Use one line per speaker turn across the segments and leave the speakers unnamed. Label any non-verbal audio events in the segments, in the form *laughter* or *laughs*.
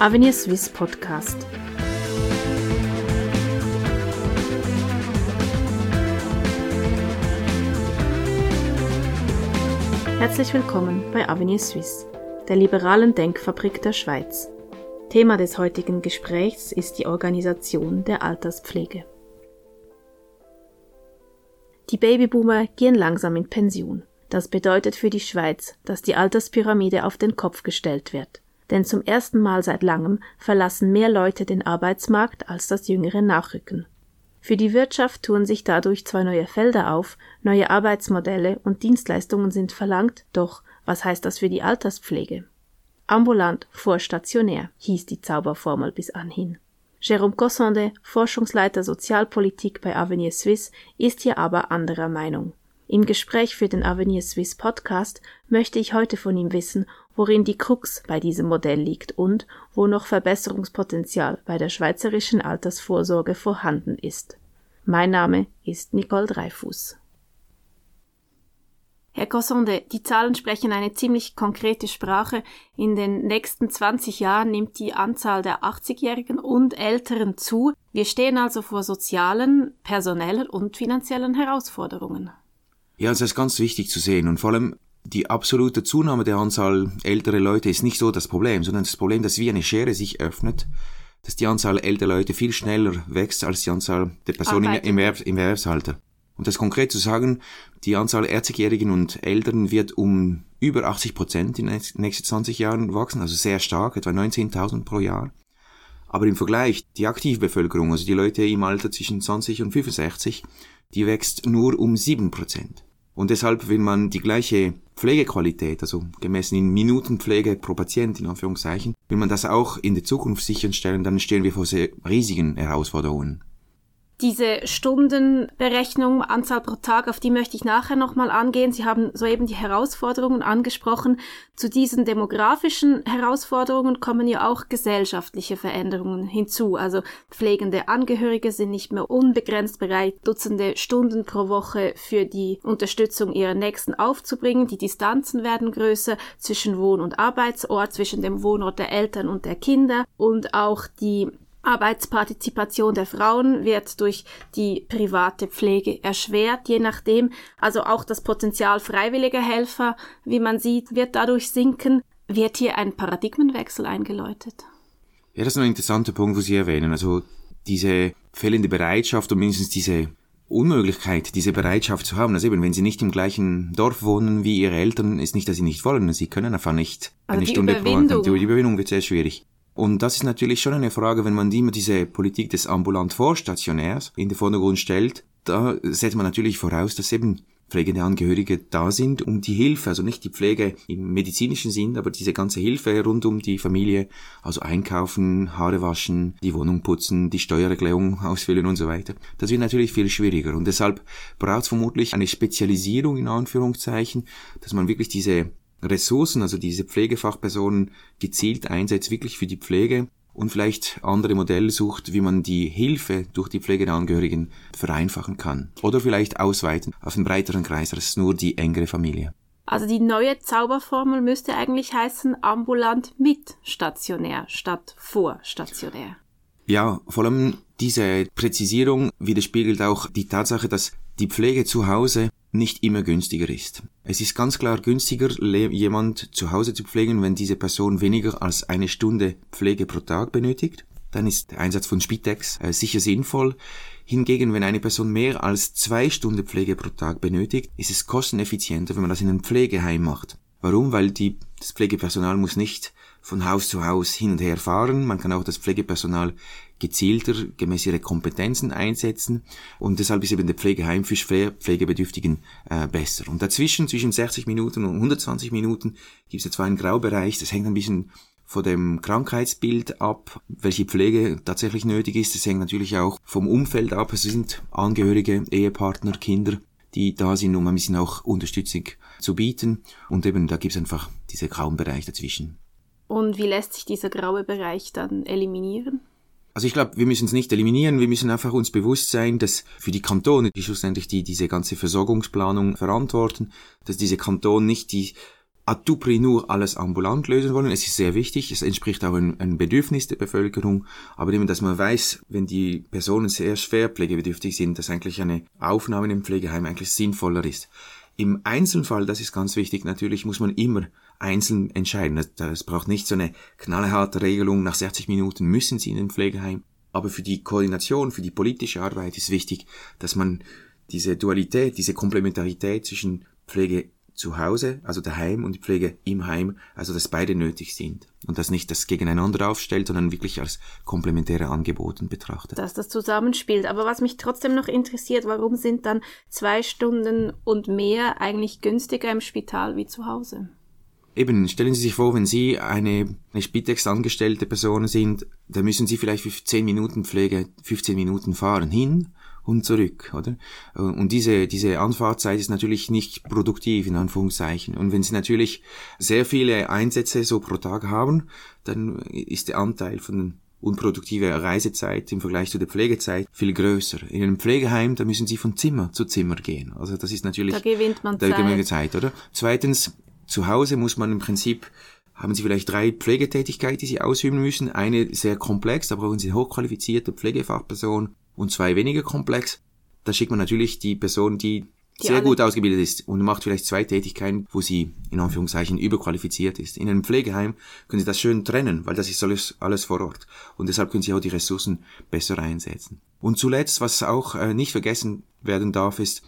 Avenir Swiss Podcast. Herzlich willkommen bei Avenir Suisse, der liberalen Denkfabrik der Schweiz. Thema des heutigen Gesprächs ist die Organisation der Alterspflege. Die Babyboomer gehen langsam in Pension. Das bedeutet für die Schweiz, dass die Alterspyramide auf den Kopf gestellt wird. Denn zum ersten Mal seit langem verlassen mehr Leute den Arbeitsmarkt, als das Jüngere nachrücken. Für die Wirtschaft tun sich dadurch zwar neue Felder auf, neue Arbeitsmodelle und Dienstleistungen sind verlangt, doch was heißt das für die Alterspflege? Ambulant vor stationär hieß die Zauberformel bis anhin. Jérôme Cossonde, Forschungsleiter Sozialpolitik bei Avenir Suisse, ist hier aber anderer Meinung. Im Gespräch für den Avenir Suisse Podcast möchte ich heute von ihm wissen, worin die Krux bei diesem Modell liegt und wo noch Verbesserungspotenzial bei der schweizerischen Altersvorsorge vorhanden ist. Mein Name ist Nicole Dreifuß. Herr Cossonde, die Zahlen sprechen eine ziemlich konkrete Sprache. In den nächsten 20 Jahren nimmt die Anzahl der 80-Jährigen und Älteren zu. Wir stehen also vor sozialen, personellen und finanziellen Herausforderungen.
Ja, das ist ganz wichtig zu sehen und vor allem die absolute Zunahme der Anzahl älterer Leute ist nicht so das Problem, sondern das Problem, dass wie eine Schere sich öffnet, dass die Anzahl älterer Leute viel schneller wächst als die Anzahl der Personen im, Erwerbs im Erwerbsalter. Um das konkret zu sagen, die Anzahl 40-Jährigen und Älteren wird um über 80 Prozent in den nächsten 20 Jahren wachsen, also sehr stark, etwa 19.000 pro Jahr. Aber im Vergleich, die Aktivbevölkerung, also die Leute im Alter zwischen 20 und 65, die wächst nur um 7 Prozent. Und deshalb will man die gleiche Pflegequalität, also gemessen in Minutenpflege pro Patient, in Anführungszeichen, will man das auch in der Zukunft sicherstellen, dann stehen wir vor sehr riesigen Herausforderungen.
Diese Stundenberechnung, Anzahl pro Tag, auf die möchte ich nachher nochmal angehen. Sie haben soeben die Herausforderungen angesprochen. Zu diesen demografischen Herausforderungen kommen ja auch gesellschaftliche Veränderungen hinzu. Also pflegende Angehörige sind nicht mehr unbegrenzt bereit, Dutzende Stunden pro Woche für die Unterstützung ihrer Nächsten aufzubringen. Die Distanzen werden größer zwischen Wohn- und Arbeitsort, zwischen dem Wohnort der Eltern und der Kinder und auch die Arbeitspartizipation der Frauen wird durch die private Pflege erschwert, je nachdem. Also auch das Potenzial freiwilliger Helfer, wie man sieht, wird dadurch sinken. Wird hier ein Paradigmenwechsel eingeläutet?
Ja, das ist ein interessanter Punkt, wo Sie erwähnen. Also diese fehlende Bereitschaft und mindestens diese Unmöglichkeit, diese Bereitschaft zu haben. Also eben, wenn sie nicht im gleichen Dorf wohnen wie ihre Eltern, ist nicht, dass sie nicht wollen. Sie können einfach nicht
also
eine Stunde
pro Tag.
Die Überwindung wird sehr schwierig. Und das ist natürlich schon eine Frage, wenn man immer diese Politik des ambulant Vorstationärs in den Vordergrund stellt, da setzt man natürlich voraus, dass eben pflegende Angehörige da sind, um die Hilfe, also nicht die Pflege im medizinischen Sinn, aber diese ganze Hilfe rund um die Familie, also einkaufen, Haare waschen, die Wohnung putzen, die Steuererklärung *laughs* ausfüllen und so weiter. Das wird natürlich viel schwieriger und deshalb braucht es vermutlich eine Spezialisierung in Anführungszeichen, dass man wirklich diese Ressourcen, also diese Pflegefachpersonen gezielt einsetzt, wirklich für die Pflege und vielleicht andere Modelle sucht, wie man die Hilfe durch die Pflege der Angehörigen vereinfachen kann. Oder vielleicht ausweiten auf einen breiteren Kreis als nur die engere Familie.
Also die neue Zauberformel müsste eigentlich heißen ambulant mit stationär statt vor stationär.
Ja, vor allem diese Präzisierung widerspiegelt auch die Tatsache, dass die Pflege zu Hause nicht immer günstiger ist. Es ist ganz klar günstiger, jemand zu Hause zu pflegen, wenn diese Person weniger als eine Stunde Pflege pro Tag benötigt. Dann ist der Einsatz von Spitex äh, sicher sinnvoll. Hingegen, wenn eine Person mehr als zwei Stunden Pflege pro Tag benötigt, ist es kosteneffizienter, wenn man das in einem Pflegeheim macht. Warum? Weil die, das Pflegepersonal muss nicht von Haus zu Haus hin und her fahren. Man kann auch das Pflegepersonal gezielter gemäß ihre Kompetenzen einsetzen und deshalb ist eben der Pflegeheim für Pflegebedürftigen äh, besser. Und dazwischen, zwischen 60 Minuten und 120 Minuten, gibt es zwar einen Graubereich, das hängt ein bisschen von dem Krankheitsbild ab, welche Pflege tatsächlich nötig ist. Das hängt natürlich auch vom Umfeld ab. Es sind Angehörige, Ehepartner, Kinder, die da sind, um ein bisschen auch Unterstützung zu bieten. Und eben da gibt es einfach diesen grauen Bereich dazwischen.
Und wie lässt sich dieser graue Bereich dann eliminieren?
Also ich glaube, wir müssen es nicht eliminieren, wir müssen einfach uns bewusst sein, dass für die Kantone, die schlussendlich die, diese ganze Versorgungsplanung verantworten, dass diese Kantone nicht die à tout prix nur alles ambulant lösen wollen. Es ist sehr wichtig, es entspricht auch einem, Bedürfnis der Bevölkerung, aber eben, dass man weiß, wenn die Personen sehr schwer pflegebedürftig sind, dass eigentlich eine Aufnahme im Pflegeheim eigentlich sinnvoller ist. Im Einzelfall, das ist ganz wichtig, natürlich muss man immer einzeln entscheiden. Es braucht nicht so eine knallharte Regelung, nach 60 Minuten müssen Sie in den Pflegeheim. Aber für die Koordination, für die politische Arbeit ist wichtig, dass man diese Dualität, diese Komplementarität zwischen Pflege zu Hause, also daheim und die Pflege im Heim, also dass beide nötig sind und dass nicht das gegeneinander aufstellt, sondern wirklich als komplementäre Angebote betrachtet.
Dass das zusammenspielt. Aber was mich trotzdem noch interessiert, warum sind dann zwei Stunden und mehr eigentlich günstiger im Spital wie zu Hause?
Eben, stellen Sie sich vor, wenn Sie eine, eine Spitex-angestellte Person sind, dann müssen Sie vielleicht für 10 Minuten Pflege 15 Minuten fahren hin und zurück, oder? Und diese, diese Anfahrtzeit ist natürlich nicht produktiv, in Anführungszeichen. Und wenn Sie natürlich sehr viele Einsätze so pro Tag haben, dann ist der Anteil von unproduktive Reisezeit im Vergleich zu der Pflegezeit viel größer. In einem Pflegeheim, da müssen Sie von Zimmer zu Zimmer gehen. Also das ist natürlich... Da
gewinnt man Zeit. Da gewinnt man
Zeit, oder? Zweitens, zu Hause muss man im Prinzip haben Sie vielleicht drei Pflegetätigkeiten, die Sie ausüben müssen. Eine sehr komplex, da brauchen Sie hochqualifizierte Pflegefachperson und zwei weniger komplex. Da schickt man natürlich die Person, die, die sehr gut ausgebildet ist und macht vielleicht zwei Tätigkeiten, wo sie in Anführungszeichen überqualifiziert ist. In einem Pflegeheim können Sie das schön trennen, weil das ist alles, alles vor Ort. Und deshalb können Sie auch die Ressourcen besser einsetzen. Und zuletzt, was auch äh, nicht vergessen werden darf, ist,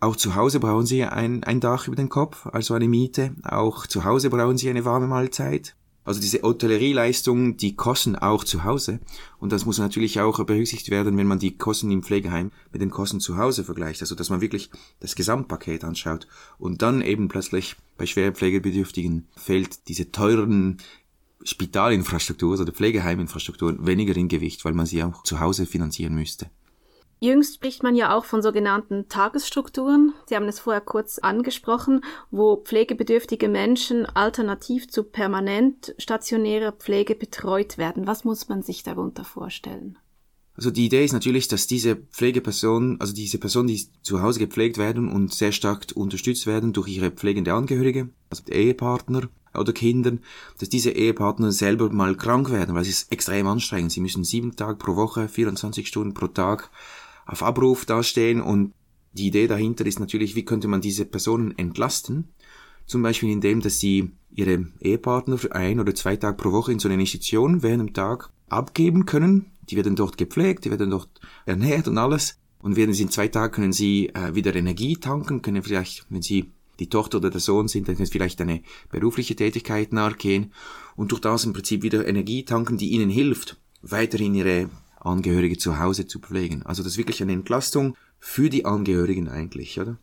auch zu Hause brauchen Sie ein, ein Dach über den Kopf, also eine Miete. Auch zu Hause brauchen Sie eine warme Mahlzeit. Also diese Hotellerieleistungen, die kosten auch zu Hause. Und das muss natürlich auch berücksichtigt werden, wenn man die Kosten im Pflegeheim mit den Kosten zu Hause vergleicht. Also dass man wirklich das Gesamtpaket anschaut. Und dann eben plötzlich bei schwerpflegebedürftigen fällt diese teuren Spitalinfrastruktur oder Pflegeheiminfrastruktur weniger in Gewicht, weil man sie auch zu Hause finanzieren müsste.
Jüngst spricht man ja auch von sogenannten Tagesstrukturen. Sie haben es vorher kurz angesprochen, wo pflegebedürftige Menschen alternativ zu permanent stationärer Pflege betreut werden. Was muss man sich darunter vorstellen?
Also die Idee ist natürlich, dass diese Pflegepersonen, also diese Personen, die zu Hause gepflegt werden und sehr stark unterstützt werden durch ihre pflegende Angehörige, also Ehepartner oder Kindern, dass diese Ehepartner selber mal krank werden, weil es ist extrem anstrengend. Sie müssen sieben Tage pro Woche, 24 Stunden pro Tag auf Abruf dastehen und die Idee dahinter ist natürlich, wie könnte man diese Personen entlasten? Zum Beispiel indem, dass sie ihre Ehepartner für ein oder zwei Tage pro Woche in so eine Institution während dem Tag abgeben können. Die werden dort gepflegt, die werden dort ernährt und alles. Und während in zwei Tagen können sie äh, wieder Energie tanken, können vielleicht, wenn sie die Tochter oder der Sohn sind, dann können sie vielleicht eine berufliche Tätigkeit nachgehen und durch das im Prinzip wieder Energie tanken, die ihnen hilft, weiterhin ihre Angehörige zu Hause zu pflegen. Also das ist wirklich eine Entlastung für die Angehörigen eigentlich, oder?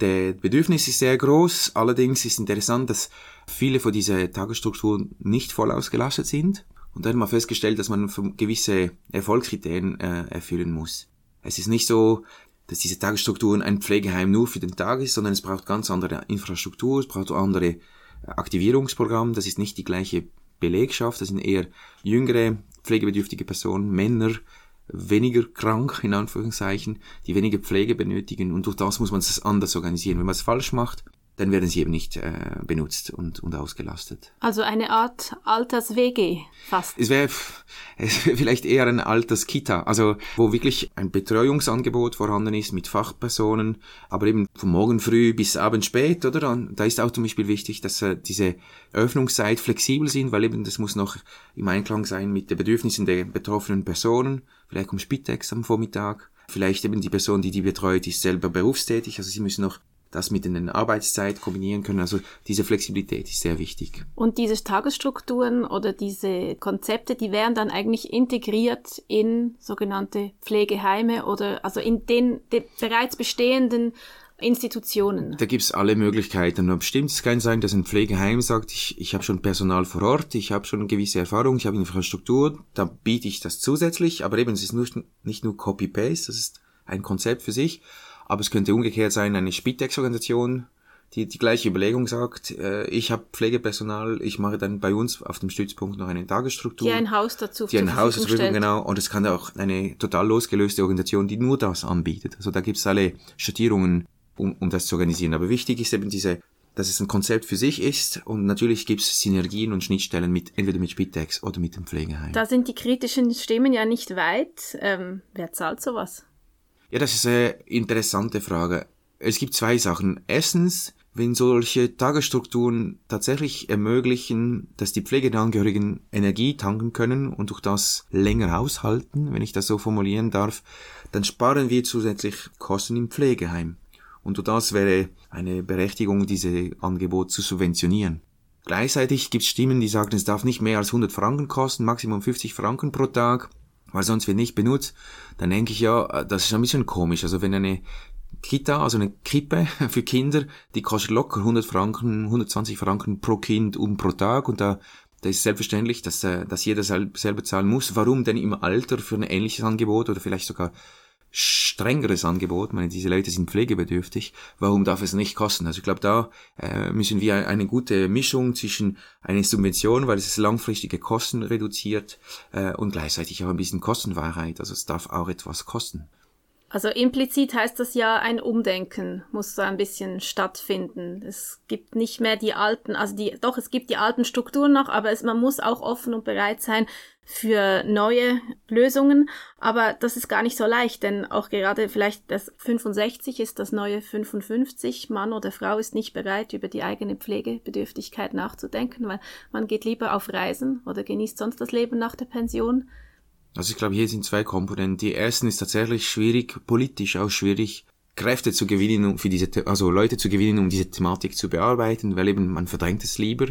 Der Bedürfnis ist sehr groß, allerdings ist interessant, dass viele von diesen Tagesstrukturen nicht voll ausgelastet sind. Und da hat man festgestellt, dass man gewisse Erfolgskriterien äh, erfüllen muss. Es ist nicht so, dass diese Tagesstrukturen ein Pflegeheim nur für den Tag ist, sondern es braucht ganz andere Infrastruktur, es braucht andere Aktivierungsprogramme, das ist nicht die gleiche Belegschaft, das sind eher jüngere pflegebedürftige Personen, Männer, weniger krank, in Anführungszeichen, die weniger Pflege benötigen und durch das muss man es anders organisieren. Wenn man es falsch macht, dann werden sie eben nicht äh, benutzt und, und ausgelastet.
Also eine Art Alters-WG fast.
Es wäre wär vielleicht eher ein Alters-Kita, also wo wirklich ein Betreuungsangebot vorhanden ist mit Fachpersonen, aber eben von morgen früh bis abend spät, oder? Da ist auch zum Beispiel wichtig, dass äh, diese Öffnungszeit flexibel sind, weil eben das muss noch im Einklang sein mit den Bedürfnissen der betroffenen Personen. Vielleicht kommt Spitex am Vormittag. Vielleicht eben die Person, die die betreut, ist selber berufstätig, also sie müssen noch das mit in Arbeitszeit kombinieren können. Also diese Flexibilität ist sehr wichtig.
Und diese Tagesstrukturen oder diese Konzepte, die wären dann eigentlich integriert in sogenannte Pflegeheime oder also in den, den bereits bestehenden Institutionen.
Da gibt's alle Möglichkeiten. Nur bestimmt es kann sein, dass ein Pflegeheim sagt, ich, ich habe schon Personal vor Ort, ich habe schon gewisse Erfahrung, ich habe Infrastruktur, da biete ich das zusätzlich, aber eben es ist nur, nicht nur Copy-Paste, das ist ein Konzept für sich, aber es könnte umgekehrt sein, eine Spitex-Organisation, die die gleiche Überlegung sagt, äh, ich habe Pflegepersonal, ich mache dann bei uns auf dem Stützpunkt noch eine Tagesstruktur.
Die ein Haus dazu
Die ein Haus Verfügung, genau. Und es kann auch eine total losgelöste Organisation, die nur das anbietet. Also da gibt es alle Schattierungen, um, um das zu organisieren. Aber wichtig ist eben diese dass es ein Konzept für sich ist und natürlich gibt es Synergien und Schnittstellen mit entweder mit Spitex oder mit dem Pflegeheim.
Da sind die kritischen Stimmen ja nicht weit. Ähm, wer zahlt sowas?
Ja, das ist eine interessante Frage. Es gibt zwei Sachen. Erstens, wenn solche Tagesstrukturen tatsächlich ermöglichen, dass die Pflegeangehörigen Energie tanken können und durch das länger aushalten, wenn ich das so formulieren darf, dann sparen wir zusätzlich Kosten im Pflegeheim. Und durch das wäre eine Berechtigung, diese Angebot zu subventionieren. Gleichzeitig gibt es Stimmen, die sagen, es darf nicht mehr als 100 Franken kosten, Maximum 50 Franken pro Tag, weil sonst wird nicht benutzt. Dann denke ich ja, das ist ein bisschen komisch. Also wenn eine Kita, also eine Krippe *laughs* für Kinder, die kostet locker 100 Franken, 120 Franken pro Kind und pro Tag und da, da ist selbstverständlich, dass, äh, dass jeder selber zahlen muss. Warum denn im Alter für ein ähnliches Angebot oder vielleicht sogar strengeres Angebot, ich meine, diese Leute sind pflegebedürftig, warum darf es nicht kosten? Also ich glaube, da äh, müssen wir eine gute Mischung zwischen einer Subvention, weil es langfristige Kosten reduziert äh, und gleichzeitig auch ein bisschen Kostenwahrheit, also es darf auch etwas kosten.
Also implizit heißt das ja, ein Umdenken muss so ein bisschen stattfinden. Es gibt nicht mehr die alten, also die, doch, es gibt die alten Strukturen noch, aber es, man muss auch offen und bereit sein für neue Lösungen. Aber das ist gar nicht so leicht, denn auch gerade vielleicht das 65 ist das neue 55. Mann oder Frau ist nicht bereit, über die eigene Pflegebedürftigkeit nachzudenken, weil man geht lieber auf Reisen oder genießt sonst das Leben nach der Pension.
Also ich glaube, hier sind zwei Komponenten. Die ersten ist tatsächlich schwierig, politisch auch schwierig, Kräfte zu gewinnen, um für diese, also Leute zu gewinnen, um diese Thematik zu bearbeiten, weil eben man verdrängt es lieber.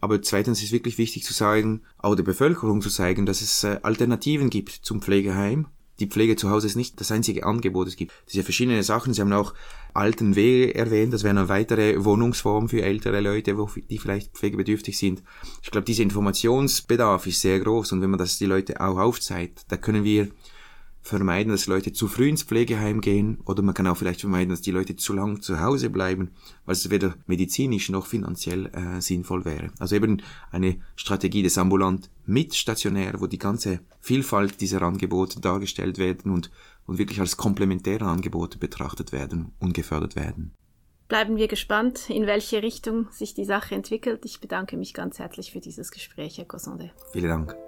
Aber zweitens ist wirklich wichtig zu sagen, auch der Bevölkerung zu zeigen, dass es äh, Alternativen gibt zum Pflegeheim die Pflege zu Hause ist nicht das einzige Angebot. Es gibt diese verschiedenen Sachen. Sie haben auch alten Wege erwähnt. Das wäre eine weitere Wohnungsform für ältere Leute, wo, die vielleicht pflegebedürftig sind. Ich glaube, dieser Informationsbedarf ist sehr groß. Und wenn man das die Leute auch aufzeigt, da können wir vermeiden, dass Leute zu früh ins Pflegeheim gehen oder man kann auch vielleicht vermeiden, dass die Leute zu lang zu Hause bleiben, weil es weder medizinisch noch finanziell äh, sinnvoll wäre. Also eben eine Strategie des ambulant mit stationär, wo die ganze Vielfalt dieser Angebote dargestellt werden und, und wirklich als komplementäre Angebote betrachtet werden und gefördert werden.
Bleiben wir gespannt, in welche Richtung sich die Sache entwickelt. Ich bedanke mich ganz herzlich für dieses Gespräch, Herr Cossonde.
Vielen Dank.